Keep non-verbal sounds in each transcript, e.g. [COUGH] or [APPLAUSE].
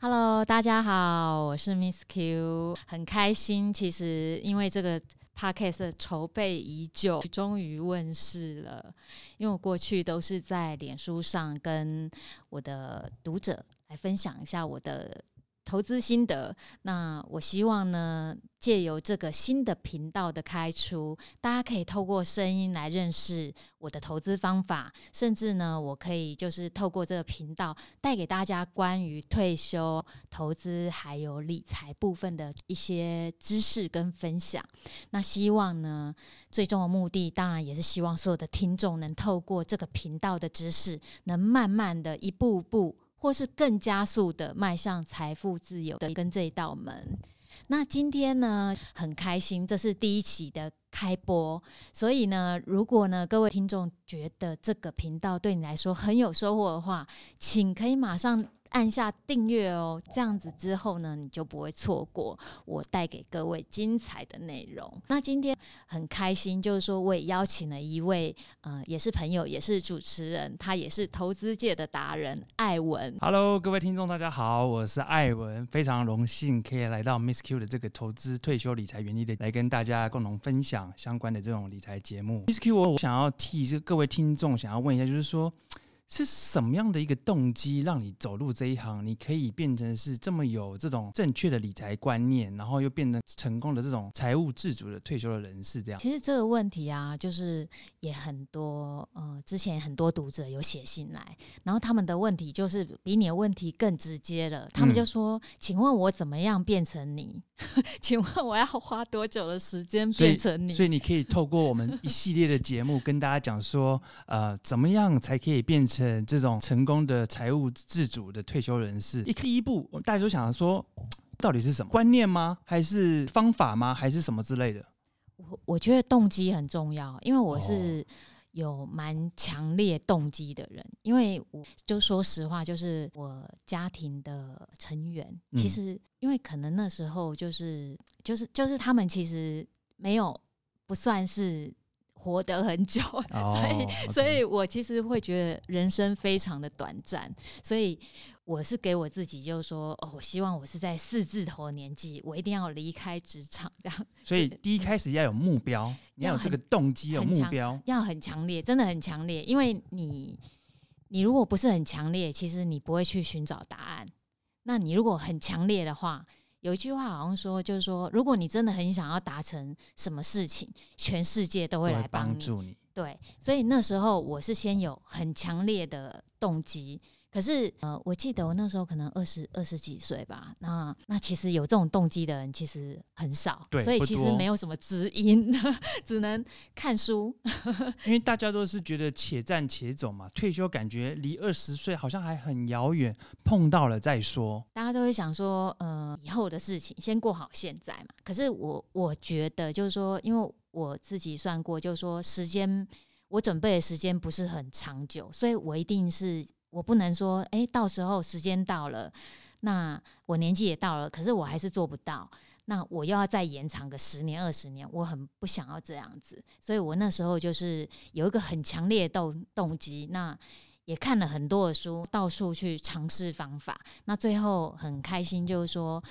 Hello，大家好，我是 Miss Q，很开心。其实因为这个 Podcast 筹备已久，终于问世了。因为我过去都是在脸书上跟我的读者来分享一下我的。投资心得，那我希望呢，借由这个新的频道的开出，大家可以透过声音来认识我的投资方法，甚至呢，我可以就是透过这个频道带给大家关于退休投资还有理财部分的一些知识跟分享。那希望呢，最终的目的当然也是希望所有的听众能透过这个频道的知识，能慢慢的一步步。或是更加速的迈向财富自由的跟这一道门。那今天呢，很开心，这是第一期的开播，所以呢，如果呢各位听众觉得这个频道对你来说很有收获的话，请可以马上。按下订阅哦，这样子之后呢，你就不会错过我带给各位精彩的内容。那今天很开心，就是说我也邀请了一位，呃，也是朋友，也是主持人，他也是投资界的达人艾文。Hello，各位听众，大家好，我是艾文，非常荣幸可以来到 Miss Q 的这个投资退休理财原理的，来跟大家共同分享相关的这种理财节目。Miss Q，我想要替这各位听众想要问一下，就是说。是什么样的一个动机让你走入这一行？你可以变成是这么有这种正确的理财观念，然后又变成成功的这种财务自主的退休的人士，这样。其实这个问题啊，就是也很多，呃，之前很多读者有写信来，然后他们的问题就是比你的问题更直接了。他们就说：“嗯、请问我怎么样变成你？[LAUGHS] 请问我要花多久的时间变成你？”所，所以你可以透过我们一系列的节目跟大家讲说，呃，怎么样才可以变成。这种成功的财务自主的退休人士，一第一步，大家都想说，到底是什么观念吗？还是方法吗？还是什么之类的？我我觉得动机很重要，因为我是有蛮强烈动机的人。因为我就说实话，就是我家庭的成员，其实因为可能那时候就是就是就是他们其实没有不算是。活得很久，[LAUGHS] 所以，oh, okay. 所以我其实会觉得人生非常的短暂，所以我是给我自己就是说，哦，我希望我是在四字头的年纪，我一定要离开职场这样。所以第一开始要有目标，嗯、你要有这个动机，有目标，要很强烈，真的很强烈，因为你，你如果不是很强烈，其实你不会去寻找答案。那你如果很强烈的话，有一句话好像说，就是说，如果你真的很想要达成什么事情，全世界都会来帮助你。对，所以那时候我是先有很强烈的动机。可是，呃，我记得我那时候可能二十二十几岁吧。那那其实有这种动机的人其实很少，对，所以其实没有什么知音，[LAUGHS] 只能看书。[LAUGHS] 因为大家都是觉得且战且走嘛，退休感觉离二十岁好像还很遥远，碰到了再说。大家都会想说，呃，以后的事情先过好现在嘛。可是我我觉得就是说，因为我自己算过，就是说时间我准备的时间不是很长久，所以我一定是。我不能说，哎，到时候时间到了，那我年纪也到了，可是我还是做不到。那我又要再延长个十年二十年，我很不想要这样子。所以我那时候就是有一个很强烈的动动机，那也看了很多的书，到处去尝试方法。那最后很开心，就是说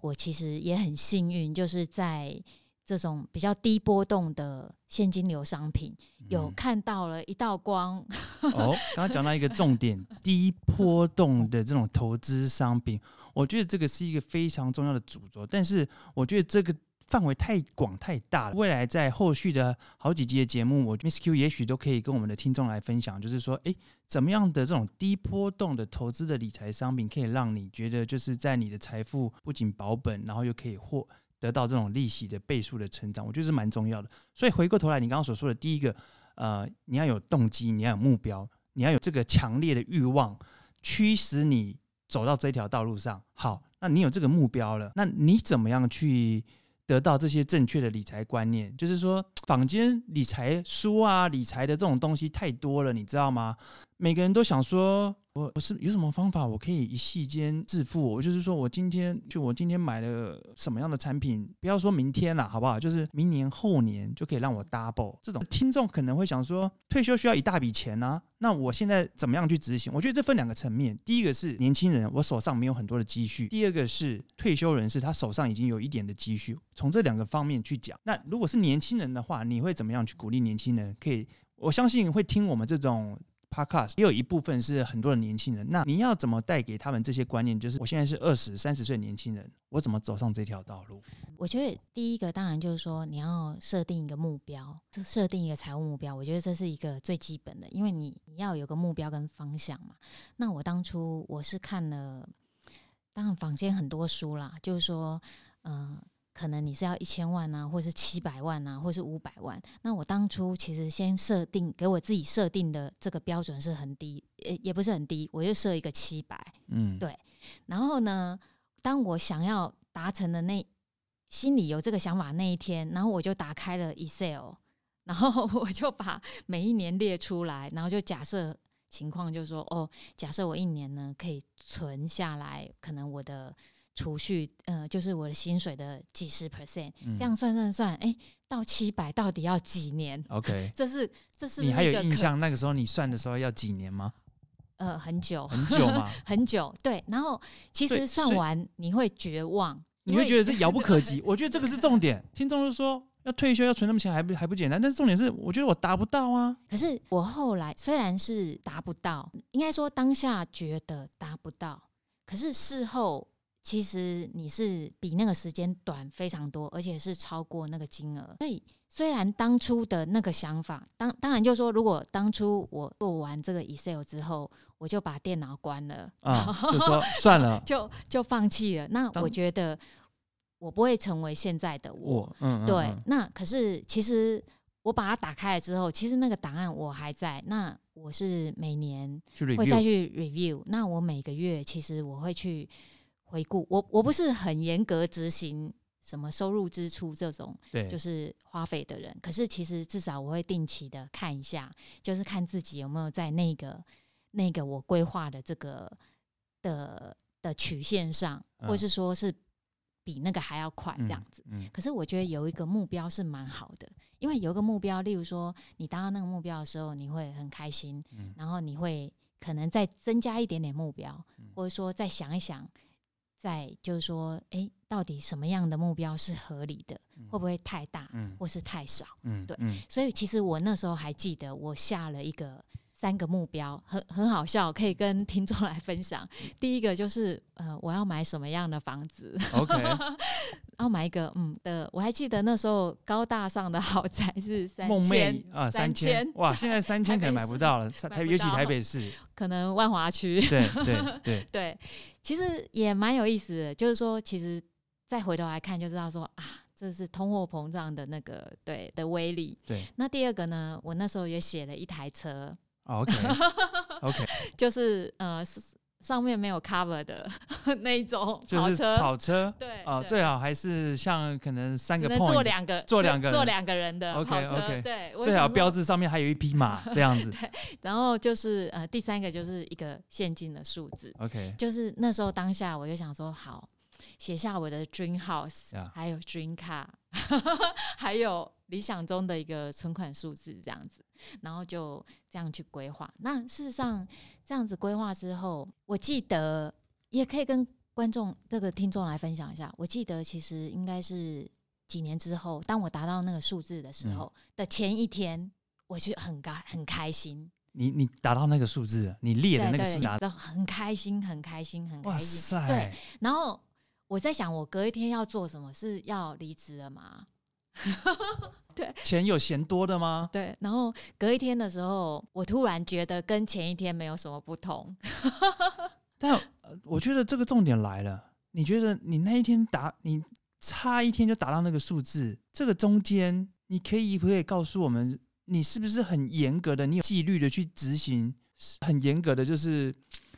我其实也很幸运，就是在。这种比较低波动的现金流商品，有看到了一道光。嗯、哦，[LAUGHS] 刚刚讲到一个重点，[LAUGHS] 低波动的这种投资商品，我觉得这个是一个非常重要的主轴。但是我觉得这个范围太广太大了，未来在后续的好几集的节目，我 Miss Q 也许都可以跟我们的听众来分享，就是说，诶，怎么样的这种低波动的投资的理财商品，可以让你觉得就是在你的财富不仅保本，然后又可以获。得到这种利息的倍数的成长，我觉得是蛮重要的。所以回过头来，你刚刚所说的第一个，呃，你要有动机，你要有目标，你要有这个强烈的欲望，驱使你走到这条道路上。好，那你有这个目标了，那你怎么样去得到这些正确的理财观念？就是说，坊间理财书啊、理财的这种东西太多了，你知道吗？每个人都想说。我我是有什么方法，我可以一夕间致富？我就是说我今天就我今天买了什么样的产品，不要说明天了，好不好？就是明年后年就可以让我 double。这种听众可能会想说，退休需要一大笔钱啊，那我现在怎么样去执行？我觉得这分两个层面，第一个是年轻人，我手上没有很多的积蓄；第二个是退休人士，他手上已经有一点的积蓄。从这两个方面去讲，那如果是年轻人的话，你会怎么样去鼓励年轻人？可以，我相信会听我们这种。Podcast 也有一部分是很多的年轻人，那你要怎么带给他们这些观念？就是我现在是二十三十岁年轻人，我怎么走上这条道路？我觉得第一个当然就是说你要设定一个目标，设定一个财务目标。我觉得这是一个最基本的，因为你你要有个目标跟方向嘛。那我当初我是看了，当然坊间很多书啦，就是说，嗯、可能你是要一千万啊，或是七百万啊，或是五百万。那我当初其实先设定给我自己设定的这个标准是很低，也也不是很低，我就设一个七百。嗯，对。然后呢，当我想要达成的那心里有这个想法那一天，然后我就打开了 Excel，[LAUGHS] 然后我就把每一年列出来，然后就假设情况，就是说，哦，假设我一年呢可以存下来，可能我的。储蓄，呃，就是我的薪水的几十 percent，这样算算算，哎、欸，到七百到底要几年？OK，这是这是，你还有印象那个时候你算的时候要几年吗？呃，很久，很久吗？[LAUGHS] 很久，对。然后其实算完你会绝望，你会觉得这遥不可及。[LAUGHS] 我觉得这个是重点。听众就说要退休要存那么钱还不还不简单，但是重点是我觉得我达不到啊。可是我后来虽然是达不到，应该说当下觉得达不到，可是事后。其实你是比那个时间短非常多，而且是超过那个金额。所以虽然当初的那个想法，当当然就是说，如果当初我做完这个 Excel 之后，我就把电脑关了，啊，就说 [LAUGHS] 算了，就就放弃了。那我觉得我不会成为现在的我。我嗯嗯嗯对，那可是其实我把它打开了之后，其实那个档案我还在。那我是每年会再去 review。那我每个月其实我会去。回顾我，我不是很严格执行什么收入支出这种，对，就是花费的人。可是其实至少我会定期的看一下，就是看自己有没有在那个那个我规划的这个的的曲线上，或是说是比那个还要快这样子。嗯嗯、可是我觉得有一个目标是蛮好的，因为有一个目标，例如说你达到那个目标的时候，你会很开心，然后你会可能再增加一点点目标，或者说再想一想。在就是说，哎、欸，到底什么样的目标是合理的？嗯、会不会太大，嗯、或是太少？嗯，对。嗯、所以其实我那时候还记得，我下了一个三个目标，很很好笑，可以跟听众来分享。第一个就是，呃，我要买什么样的房子？OK。[LAUGHS] 要买一个，嗯的，我还记得那时候高大上的豪宅是三千啊，三千哇，现在三千可能买不到了，台尤其台北市，可能万华区，对 [LAUGHS] 对对对，其实也蛮有意思的，就是说，其实再回头来看就知道说啊，这是通货膨胀的那个对的威力。对，那第二个呢，我那时候也写了一台车，OK [LAUGHS] OK，就是呃是。上面没有 cover 的 [LAUGHS] 那一种跑车，就是跑车，对啊，最好还是像可能三个 point，坐两个，坐两个，坐两个人的跑车，OK。OK，对，最好标志上面还有一匹马这样子。[LAUGHS] 对，然后就是呃，第三个就是一个现金的数字，OK，就是那时候当下我就想说，好，写下我的 dream house，Yeah. 还有 dream car，[LAUGHS] 还有理想中的一个存款数字这样子。然后就这样去规划。那事实上，这样子规划之后，我记得也可以跟观众这个听众来分享一下。我记得其实应该是几年之后，当我达到那个数字的时候的前一天，我就很高很开心。你你达到那个数字，你列的那个数字，很开心，很开心，很开心。哇塞！对。然后我在想，我隔一天要做什么？是要离职了吗？[LAUGHS] 对，钱有嫌多的吗？对，然后隔一天的时候，我突然觉得跟前一天没有什么不同。[LAUGHS] 但我觉得这个重点来了，你觉得你那一天达，你差一天就达到那个数字，这个中间你可以不可以告诉我们，你是不是很严格的，你有纪律的去执行，很严格的就是。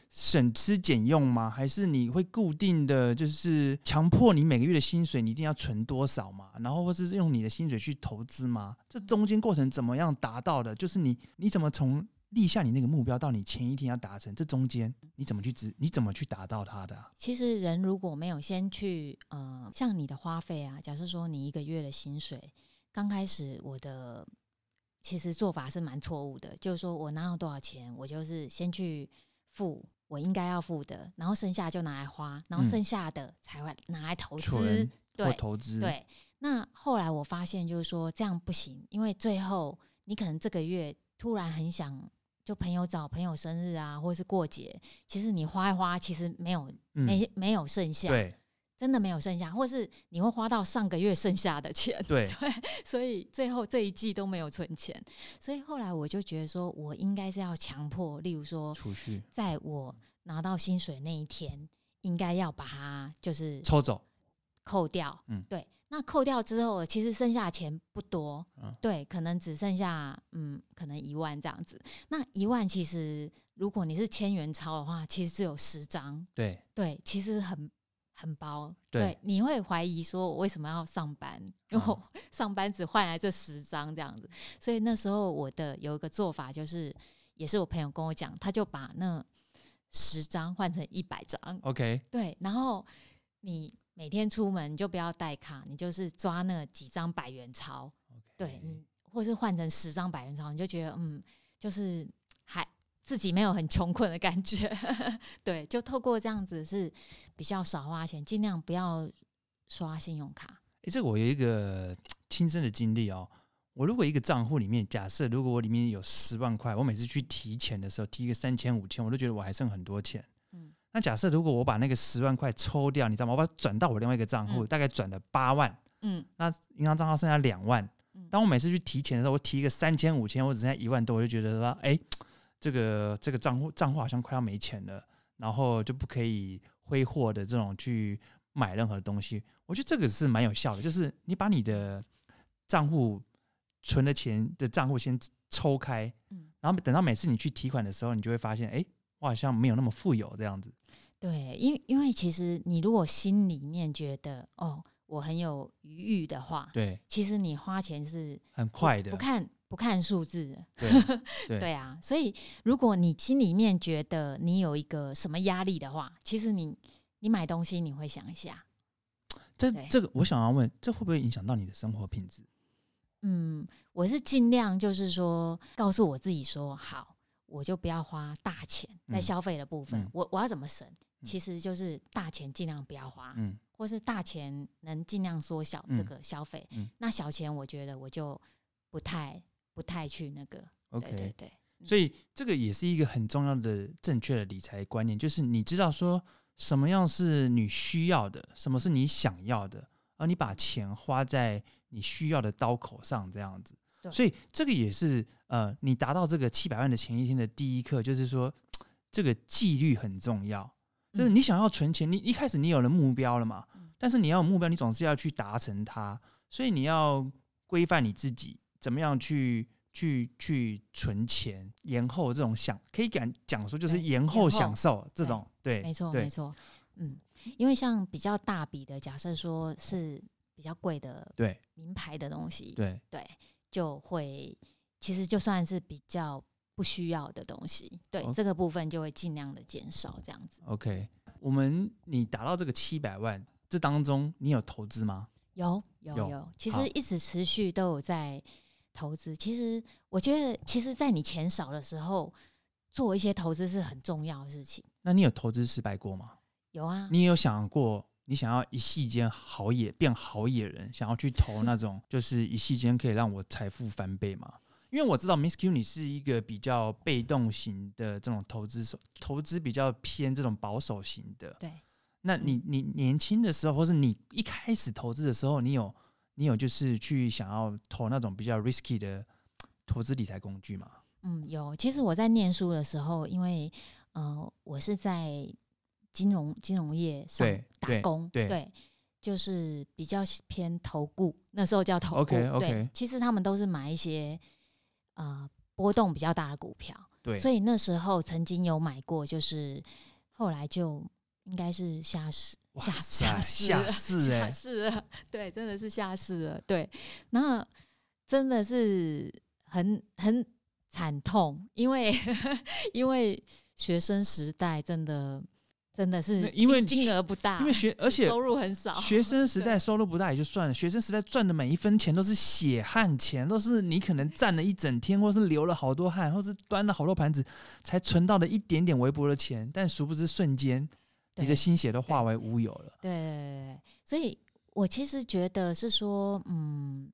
省吃俭用吗？还是你会固定的就是强迫你每个月的薪水你一定要存多少吗？然后或是用你的薪水去投资吗？这中间过程怎么样达到的？就是你你怎么从立下你那个目标到你前一天要达成，这中间你怎么去执？你怎么去达到它的？其实人如果没有先去，呃，像你的花费啊，假设说你一个月的薪水，刚开始我的其实做法是蛮错误的，就是说我拿到多少钱，我就是先去付我应该要付的，然后剩下就拿来花，然后剩下的才会拿来投资，嗯、对，投资，对。那后来我发现，就是说这样不行，因为最后你可能这个月突然很想，就朋友找朋友生日啊，或者是过节，其实你花一花，其实没有、嗯、没没有剩下，对，真的没有剩下，或是你会花到上个月剩下的钱，对 [LAUGHS] 对，所以最后这一季都没有存钱，所以后来我就觉得说，我应该是要强迫，例如说储蓄，在我拿到薪水那一天，应该要把它就是抽走，扣掉，嗯，对。那扣掉之后，其实剩下的钱不多，嗯，对，可能只剩下嗯，可能一万这样子。那一万其实，如果你是千元钞的话，其实只有十张，对对，其实很很薄，对，对，你会怀疑说我为什么要上班？因为我 [LAUGHS] 上班只换来这十张这样子。所以那时候我的有一个做法，就是也是我朋友跟我讲，他就把那十张换成一百张，OK，对，然后你。每天出门你就不要带卡，你就是抓那几张百元钞.对，你或是换成十张百元钞，你就觉得嗯，就是还自己没有很穷困的感觉，[LAUGHS] 对，就透过这样子是比较少花钱，尽量不要刷信用卡。诶、欸，这个我有一个亲身的经历哦，我如果一个账户里面，假设如果我里面有十万块，我每次去提钱的时候提个三千五千，我都觉得我还剩很多钱。嗯那假设如果我把那个十万块抽掉，你知道吗？我把它转到我另外一个账户，嗯、大概转了八万。嗯，那银行账号剩下两万。当我每次去提钱的时候，我提一个三千五千，我只剩下一万多，我就觉得说，哎、欸，这个这个账户账户好像快要没钱了，然后就不可以挥霍的这种去买任何东西。我觉得这个是蛮有效的，就是你把你的账户存的钱的账户先抽开，嗯然后等到每次你去提款的时候，你就会发现，哎、欸，我好像没有那么富有这样子。对，因为因为其实你如果心里面觉得哦，我很有余裕的话，对，其实你花钱是很快的，不看不看数字，对 [LAUGHS] 对，对啊。所以如果你心里面觉得你有一个什么压力的话，其实你你买东西你会想一下。这这个我想要问，这会不会影响到你的生活品质？嗯，我是尽量就是说告诉我自己说好，我就不要花大钱在消费的部分，嗯、我我要怎么省？其实就是大钱尽量不要花，嗯，或是大钱能尽量缩小这个消费，嗯，嗯，那小钱我觉得我就不太不太去那个，OK，对对对，所以这个也是一个很重要的正确的理财观念，就是你知道说什么样是你需要的，什么是你想要的，而你把钱花在你需要的刀口上，这样子，对，所以这个也是呃，你达到这个七百万的前一天的第一课，就是说这个纪律很重要。就是你想要存钱，你一开始你有了目标了嘛？但是你要有目标，你总是要去达成它，所以你要规范你自己，怎么样去去去存钱，延后这种享，可以讲讲说就是延后享受这种，对，没错没错，嗯，因为像比较大笔的，假设说是比较贵的，对，名牌的东西，对对，就会其实就算是比较。不需要的东西，对、哦、这个部分就会尽量的减少，这样子。OK，我们你达到这个七百万，这当中你有投资吗？有有有，其实一直持续都有在投资。其实我觉得，其实，在你钱少的时候，做一些投资是很重要的事情。那你有投资失败过吗？有啊。你有想过，你想要一夕间好野变好野人，想要去投那种，就是一夕间可以让我财富翻倍吗？因为我知道 Miss Q 你是一个比较被动型的这种投资手，投资比较偏这种保守型的。对，那你你年轻的时候，或是你一开始投资的时候，你有你有就是去想要投那种比较 risky 的投资理财工具吗？嗯，有。其实我在念书的时候，因为呃，我是在金融金融业上打工，对，对对就是比较偏投顾，那时候叫投顾。Okay, okay. 对，其实他们都是买一些。呃，波动比较大的股票，对，所以那时候曾经有买过，就是后来就应该是下市，下下市，下市，[LAUGHS] 下市了，对，真的是下市了，对，那真的是很很惨痛，因为 [LAUGHS] 因为学生时代真的。真的是因为金额不大，因为学而且收入很少。学生时代收入不大也就算了，学生时代赚的每一分钱都是血汗钱，都是你可能站了一整天，或是流了好多汗，或是端了好多盘子才存到了一点点微薄的钱，但殊不知瞬间你的心血都化为乌有了。对，对，对，对，所以我其实觉得是说，嗯，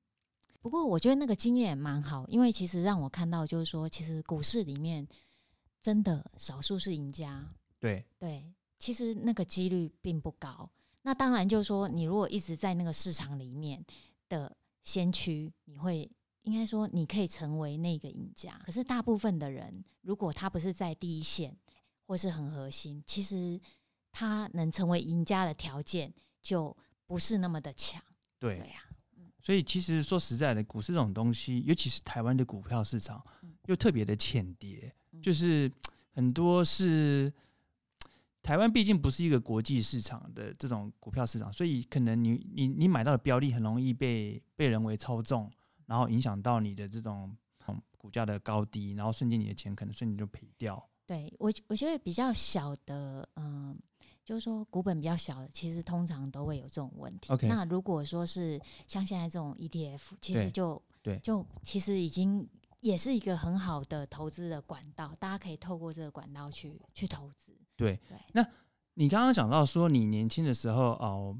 不过我觉得那个经验也蛮好，因为其实让我看到就是说，其实股市里面真的少数是赢家。对对。其实那个几率并不高。那当然就是说，你如果一直在那个市场里面的先驱，你会应该说你可以成为那个赢家。可是大部分的人，如果他不是在第一线或是很核心，其实他能成为赢家的条件就不是那么的强。对呀，所以其实说实在的，股市这种东西，尤其是台湾的股票市场，又特别的浅碟，就是很多是。台湾毕竟不是一个国际市场的这种股票市场，所以可能你你你买到的标的很容易被被人为操纵，然后影响到你的这种股价的高低，然后瞬间你的钱可能瞬间就赔掉。对我我觉得比较小的，嗯、呃，就是说股本比较小的，其实通常都会有这种问题。Okay. 那如果说是像现在这种 ETF，其实就对，就其实已经也是一个很好的投资的管道，大家可以透过这个管道去去投资。对，那你刚刚讲到说你年轻的时候哦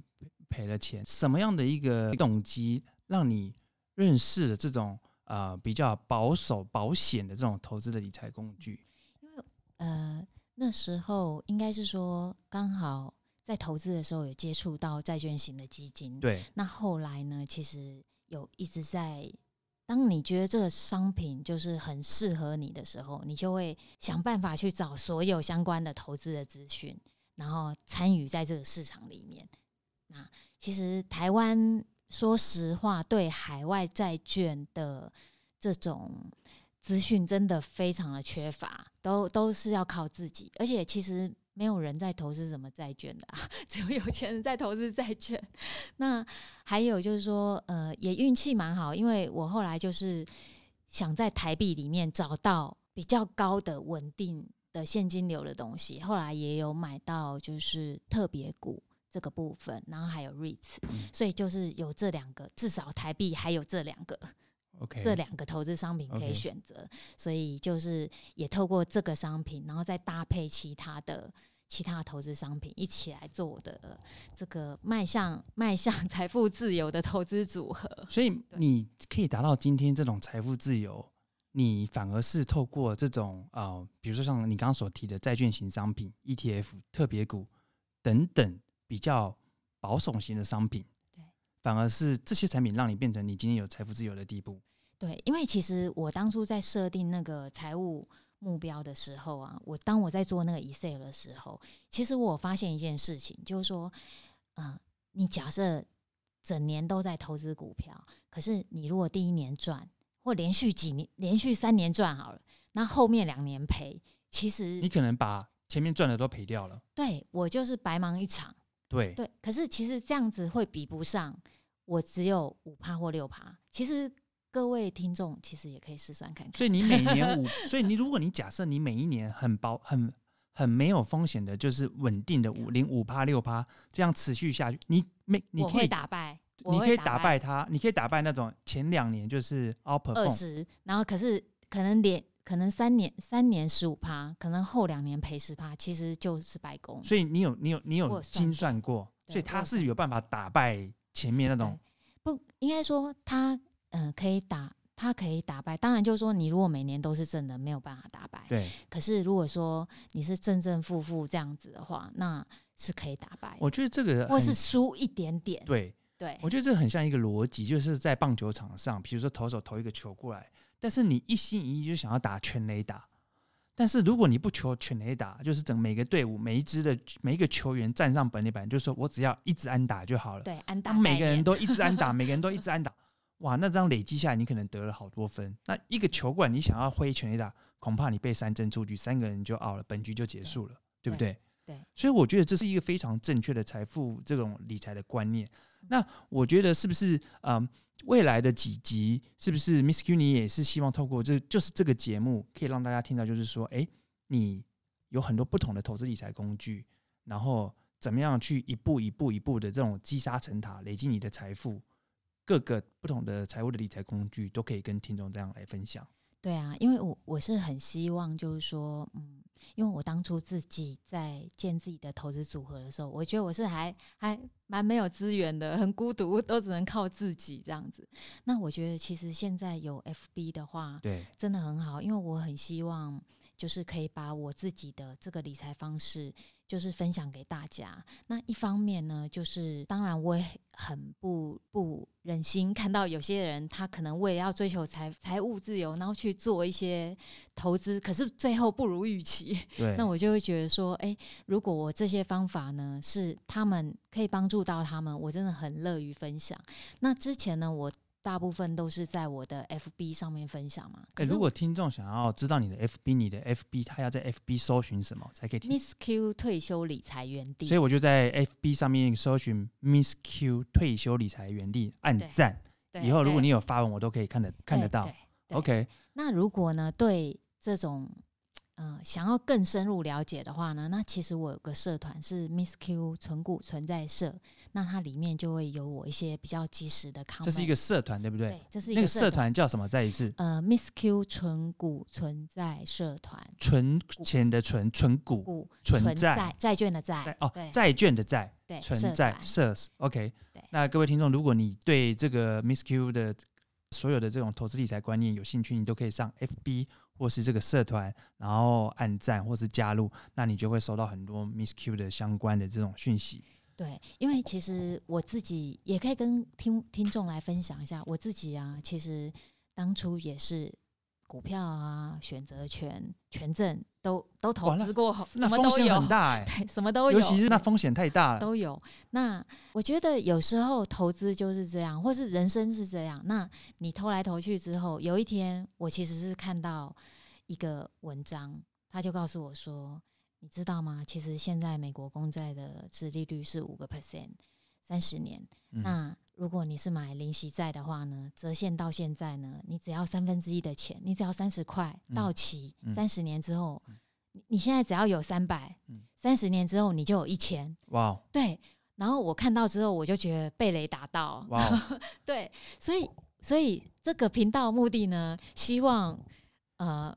赔了钱，什么样的一个动机让你认识了这种呃比较保守保险的这种投资的理财工具？因为呃那时候应该是说刚好在投资的时候有接触到债券型的基金，对。那后来呢，其实有一直在。当你觉得这个商品就是很适合你的时候，你就会想办法去找所有相关的投资的资讯，然后参与在这个市场里面。那其实台湾说实话，对海外债券的这种资讯真的非常的缺乏，都都是要靠自己，而且其实。没有人在投资什么债券的啊，[LAUGHS] 只有有钱人在投资债券。那还有就是说，呃，也运气蛮好，因为我后来就是想在台币里面找到比较高的稳定的现金流的东西，后来也有买到就是特别股这个部分，然后还有 REITs，所以就是有这两个，至少台币还有这两个。Okay, 这两个投资商品可以选择.所以就是也透过这个商品，然后再搭配其他的其他的投资商品一起来做我的这个迈向迈向 [LAUGHS] 财富自由的投资组合。所以你可以达到今天这种财富自由，你反而是透过这种啊、呃，比如说像你刚刚所提的债券型商品、ETF、特别股等等比较保守型的商品。反而是这些产品让你变成你今天有财富自由的地步。对，因为其实我当初在设定那个财务目标的时候啊，我当我在做那个 Excel 的时候，其实我发现一件事情，就是说，嗯、呃，你假设整年都在投资股票，可是你如果第一年赚，或连续几年、连续三年赚好了，那后面两年赔，其实你可能把前面赚的都赔掉了。对，我就是白忙一场。对对，可是其实这样子会比不上我只有五趴或六趴。其实各位听众其实也可以试算看看。所以你每年五，[LAUGHS] 所以你如果你假设你每一年很保很很没有风险的，就是稳定的五零五趴六趴这样持续下去，你每你可以打败，你可以打败他，你可以打败那种前两年就是 outperform 二十，然后可是可能连。可能三年三年十五趴，可能后两年赔十趴，其实就是白工。所以你有你有你有精算过，所以他是有办法打败前面那种。不应该说他嗯、呃、可以打，他可以打败。当然就是说你如果每年都是正的，没有办法打败。对。可是如果说你是正正负负这样子的话，那是可以打败。我觉得这个或是输一点点。对对，我觉得这很像一个逻辑，就是在棒球场上，比如说投手投一个球过来。但是你一心一意就想要打全垒打，但是如果你不求全垒打，就是整每个队伍每一支的每一个球员站上本垒板，就是说我只要一直安打就好了。对，安打。[LAUGHS] 每个人都一直安打，每个人都一直安打，哇，那这样累积下来，你可能得了好多分。那一个球馆，你想要挥全垒打，恐怕你被三振出局，三个人就 out 了，本局就结束了，对，对不对？对，所以我觉得这是一个非常正确的财富这种理财的观念。那我觉得是不是嗯，未来的几集是不是 Miss Q 你也是希望透过这就是这个节目可以让大家听到，就是说，哎，你有很多不同的投资理财工具，然后怎么样去一步一步一步的这种积沙成塔，累积你的财富，各个不同的财务的理财工具都可以跟听众这样来分享。对啊，因为我我是很希望，就是说，嗯，因为我当初自己在建自己的投资组合的时候，我觉得我是还还蛮没有资源的，很孤独，都只能靠自己这样子。那我觉得其实现在有 FB 的话，对，真的很好，因为我很希望就是可以把我自己的这个理财方式。就是分享给大家。那一方面呢，就是当然我也很不不忍心看到有些人他可能为了要追求财财务自由，然后去做一些投资，可是最后不如预期。[LAUGHS] 对，那我就会觉得说，哎，如果我这些方法呢是他们可以帮助到他们，我真的很乐于分享。那之前呢，我。大部分都是在我的 FB 上面分享嘛。可是、欸、如果听众想要知道你的 FB，你的 FB 他要在 FB 搜寻什么才可以听？Miss Q 退休理财园地。所以我就在 FB 上面搜寻 Miss Q 退休理财园地，按赞。以后如果你有发文，我都可以看得看得到。OK。那如果呢，对这种。嗯、呃，想要更深入了解的话呢，那其实我有个社团是 Miss Q 存股存在社，那它里面就会有我一些比较及时的 comment。这是一个社团，对不对？对，这是一个那个社团叫什么？再一次。呃，Miss Q 存股存在社团。存钱的存，存股，股存在债债券的债。哦，债券的债。对，存在社。OK。那各位听众，如果你对这个 Miss Q 的所有的这种投资理财观念有兴趣，你都可以上 FB。或是这个社团，然后按赞或是加入，那你就会收到很多 Miss Q 的相关的这种讯息。对，因为其实我自己也可以跟听听众来分享一下，我自己啊，其实当初也是股票啊、选择权、权证都都投资过，那风险很大哎、[LAUGHS] 欸，对，什么都有，尤其是那风险太大了，都有。那我觉得有时候投资就是这样，或是人生是这样。那你投来投去之后，有一天我其实是看到一个文章，他就告诉我说：“你知道吗？其实现在美国公债的殖利率是五个 percent，三十年。嗯、那如果你是买零息债的话呢，折现到现在呢，你只要三分之一的钱，你只要三十块到期，三十、嗯、年之后。嗯”你现在只要有三百，三十年之后你就有一千。哇对。然后我看到之后，我就觉得被雷打到。哇 [LAUGHS] 对。所以，所以这个频道目的呢，希望呃，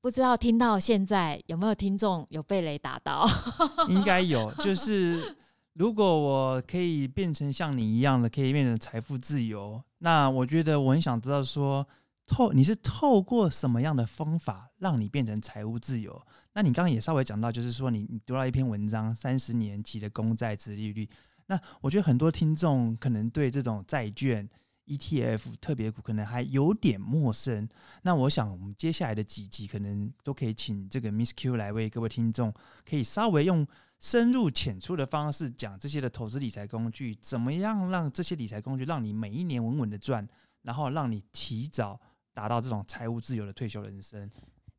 不知道听到现在有没有听众有被雷打到？[LAUGHS] 应该有。就是如果我可以变成像你一样的，可以变成财富自由，那我觉得我很想知道说。透你是透过什么样的方法让你变成财务自由？那你刚刚也稍微讲到，就是说你你读到一篇文章，三十年期的公债殖利率。那我觉得很多听众可能对这种债券 ETF 特别股可能还有点陌生。那我想我们接下来的几集可能都可以请这个 Miss Q 来为各位听众，可以稍微用深入浅出的方式讲这些的投资理财工具，怎么样让这些理财工具让你每一年稳稳的赚，然后让你提早。达到这种财务自由的退休人生，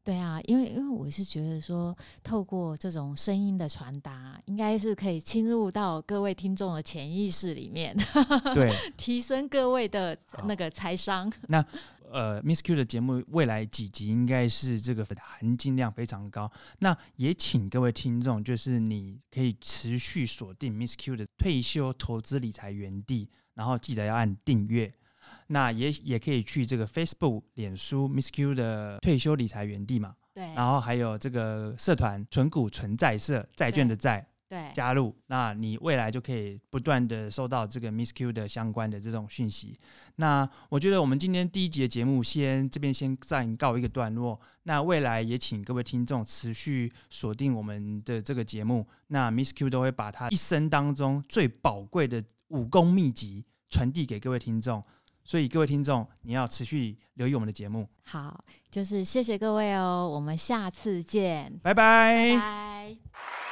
对啊，因为因为我是觉得说，透过这种声音的传达，应该是可以侵入到各位听众的潜意识里面，[LAUGHS] 对，提升各位的那个财商。那呃，Miss Q 的节目未来几集应该是这个含金量非常高。那也请各位听众，就是你可以持续锁定 Miss Q 的退休投资理财园地，然后记得要按订阅。那也也可以去这个 Facebook、脸书 Miss Q 的退休理财园地嘛，对，然后还有这个社团存股存债社债券的债，对，加入，那你未来就可以不断的收到这个 Miss Q 的相关的这种讯息。那我觉得我们今天第一集的节目先这边先暂告一个段落，那未来也请各位听众持续锁定我们的这个节目，那 Miss Q 都会把他一生当中最宝贵的武功秘籍传递给各位听众。所以各位听众，你要持续留意我们的节目。好，就是谢谢各位哦，我们下次见，拜拜。拜拜。